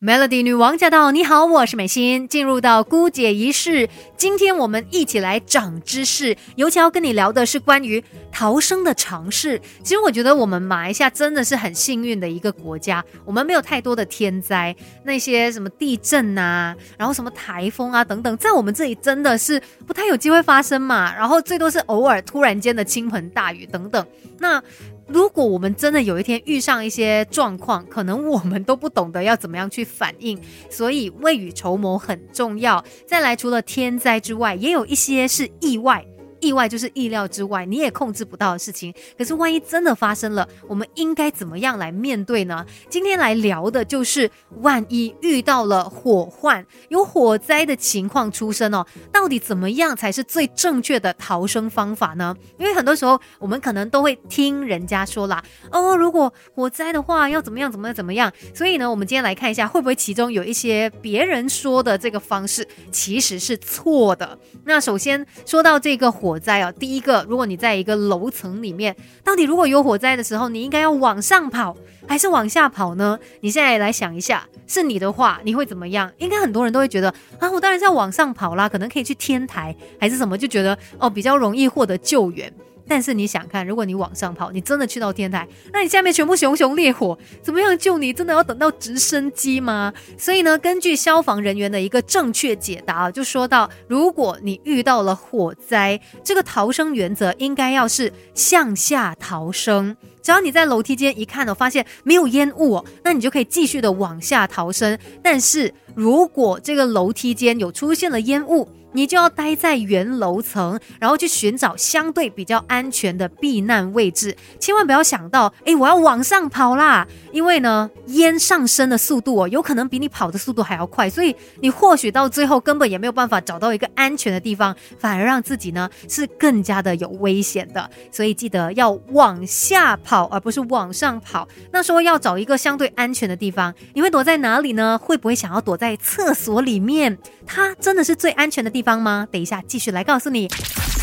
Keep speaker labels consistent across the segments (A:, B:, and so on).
A: Melody 女王驾到！你好，我是美心。进入到姑姐仪式，今天我们一起来长知识。尤其要跟你聊的是关于逃生的尝试。其实我觉得我们马来西亚真的是很幸运的一个国家，我们没有太多的天灾，那些什么地震啊，然后什么台风啊等等，在我们这里真的是不太有机会发生嘛。然后最多是偶尔突然间的倾盆大雨等等。那如果我们真的有一天遇上一些状况，可能我们都不懂得要怎么样去反应，所以未雨绸缪很重要。再来，除了天灾之外，也有一些是意外。意外就是意料之外，你也控制不到的事情。可是万一真的发生了，我们应该怎么样来面对呢？今天来聊的就是，万一遇到了火患，有火灾的情况出生哦，到底怎么样才是最正确的逃生方法呢？因为很多时候我们可能都会听人家说啦，哦，如果火灾的话要怎么样怎么样怎么样。所以呢，我们今天来看一下，会不会其中有一些别人说的这个方式其实是错的？那首先说到这个火。火灾哦，第一个，如果你在一个楼层里面，到底如果有火灾的时候，你应该要往上跑还是往下跑呢？你现在来想一下，是你的话，你会怎么样？应该很多人都会觉得啊，我当然是要往上跑啦，可能可以去天台还是什么，就觉得哦比较容易获得救援。但是你想看，如果你往上跑，你真的去到天台，那你下面全部熊熊烈火，怎么样救你？真的要等到直升机吗？所以呢，根据消防人员的一个正确解答，就说到，如果你遇到了火灾，这个逃生原则应该要是向下逃生。只要你在楼梯间一看呢，发现没有烟雾哦，那你就可以继续的往下逃生。但是如果这个楼梯间有出现了烟雾，你就要待在原楼层，然后去寻找相对比较安全的避难位置，千万不要想到，哎，我要往上跑啦，因为呢，烟上升的速度哦，有可能比你跑的速度还要快，所以你或许到最后根本也没有办法找到一个安全的地方，反而让自己呢是更加的有危险的。所以记得要往下跑，而不是往上跑。那说要找一个相对安全的地方，你会躲在哪里呢？会不会想要躲在厕所里面？它真的是最安全的地地方吗？等一下继续来告诉你。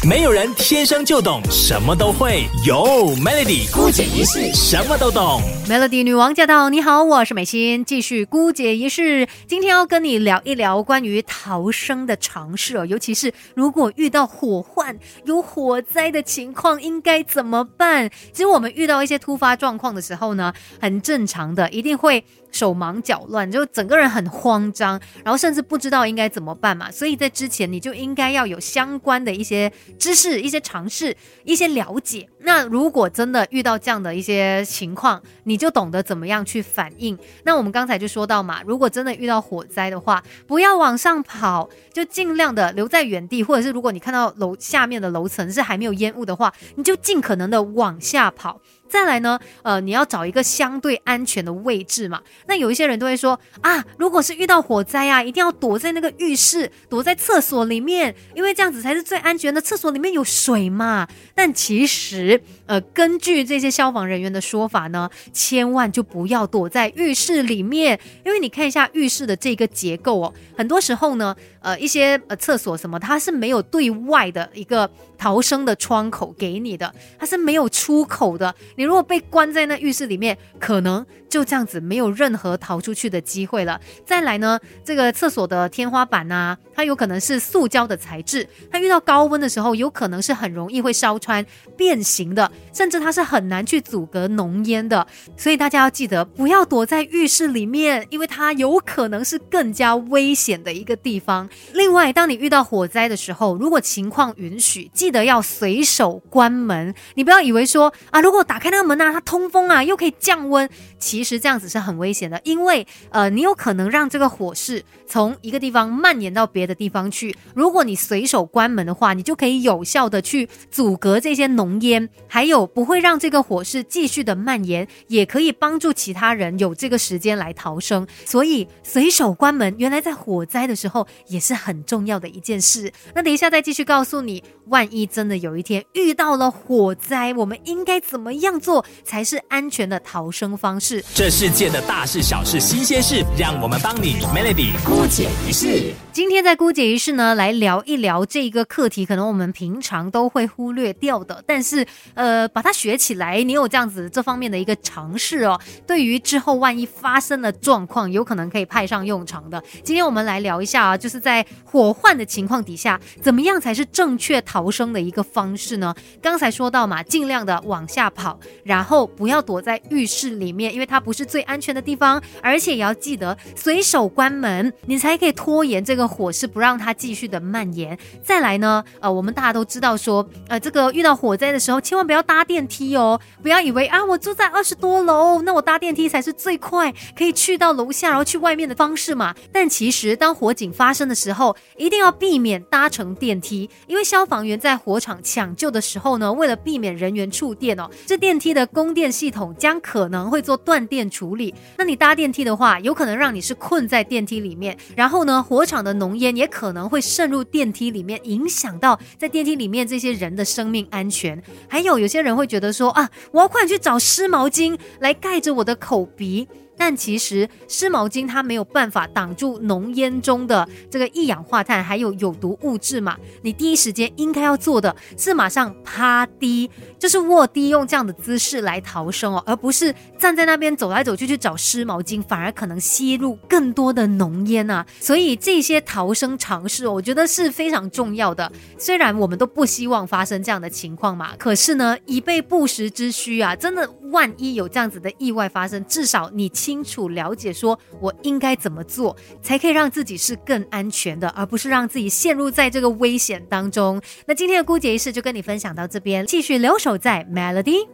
B: 没有人天生就懂什么都会，有 Melody 姑姐一世什么都懂。
A: Melody 女王驾到！你好，我是美心，继续姑姐一世。今天要跟你聊一聊关于逃生的常识哦，尤其是如果遇到火患、有火灾的情况，应该怎么办？其实我们遇到一些突发状况的时候呢，很正常的，一定会。手忙脚乱，就整个人很慌张，然后甚至不知道应该怎么办嘛。所以在之前你就应该要有相关的一些知识、一些尝试、一些了解。那如果真的遇到这样的一些情况，你就懂得怎么样去反应。那我们刚才就说到嘛，如果真的遇到火灾的话，不要往上跑，就尽量的留在原地，或者是如果你看到楼下面的楼层是还没有烟雾的话，你就尽可能的往下跑。再来呢，呃，你要找一个相对安全的位置嘛。那有一些人都会说啊，如果是遇到火灾啊，一定要躲在那个浴室，躲在厕所里面，因为这样子才是最安全的。厕所里面有水嘛。但其实，呃，根据这些消防人员的说法呢，千万就不要躲在浴室里面，因为你看一下浴室的这个结构哦，很多时候呢，呃，一些呃厕所什么，它是没有对外的一个逃生的窗口给你的，它是没有出口的。你如果被关在那浴室里面，可能就这样子没有任何逃出去的机会了。再来呢，这个厕所的天花板啊，它有可能是塑胶的材质，它遇到高温的时候，有可能是很容易会烧穿、变形的，甚至它是很难去阻隔浓烟的。所以大家要记得，不要躲在浴室里面，因为它有可能是更加危险的一个地方。另外，当你遇到火灾的时候，如果情况允许，记得要随手关门。你不要以为说啊，如果打开。开那个门啊，它通风啊，又可以降温。其实这样子是很危险的，因为呃，你有可能让这个火势从一个地方蔓延到别的地方去。如果你随手关门的话，你就可以有效的去阻隔这些浓烟，还有不会让这个火势继续的蔓延，也可以帮助其他人有这个时间来逃生。所以随手关门，原来在火灾的时候也是很重要的一件事。那等一下再继续告诉你，万一真的有一天遇到了火灾，我们应该怎么样？做才是安全的逃生方式。
B: 这世界的大事小事新鲜事，让我们帮你 Melody 姑姐一世。
A: 今天在姑姐一世呢，来聊一聊这个课题，可能我们平常都会忽略掉的，但是呃，呃把它学起来，你有这样子这方面的一个尝试哦，对于之后万一发生了状况，有可能可以派上用场的。今天我们来聊一下啊，就是在火患的情况底下，怎么样才是正确逃生的一个方式呢？刚才说到嘛，尽量的往下跑，然后不要躲在浴室里面，因为它不是最安全的地方，而且也要记得随手关门，你才可以拖延这个火势，不让它继续的蔓延。再来呢，呃，我们大家都知道说，呃，这个遇到火灾的时候，千万不要搭电梯哦，不要以为啊，我住在二十多楼，那我搭电梯才是最快可以去到楼下，然后去外面的方式嘛。但其实当火警发生的时候，一定要避免搭乘电梯，因为消防员在火场抢救的时候呢，为了避免人员触电哦，这电电梯的供电系统将可能会做断电处理。那你搭电梯的话，有可能让你是困在电梯里面，然后呢，火场的浓烟也可能会渗入电梯里面，影响到在电梯里面这些人的生命安全。还有有些人会觉得说啊，我要快点去找湿毛巾来盖着我的口鼻。但其实湿毛巾它没有办法挡住浓烟中的这个一氧化碳还有有毒物质嘛？你第一时间应该要做的是马上趴低，就是卧低，用这样的姿势来逃生哦，而不是站在那边走来走去去找湿毛巾，反而可能吸入更多的浓烟啊。所以这些逃生尝试，我觉得是非常重要的。虽然我们都不希望发生这样的情况嘛，可是呢，以备不时之需啊，真的万一有这样子的意外发生，至少你。清楚了解，说我应该怎么做，才可以让自己是更安全的，而不是让自己陷入在这个危险当中。那今天的姑姐仪式就跟你分享到这边，继续留守在 Melody。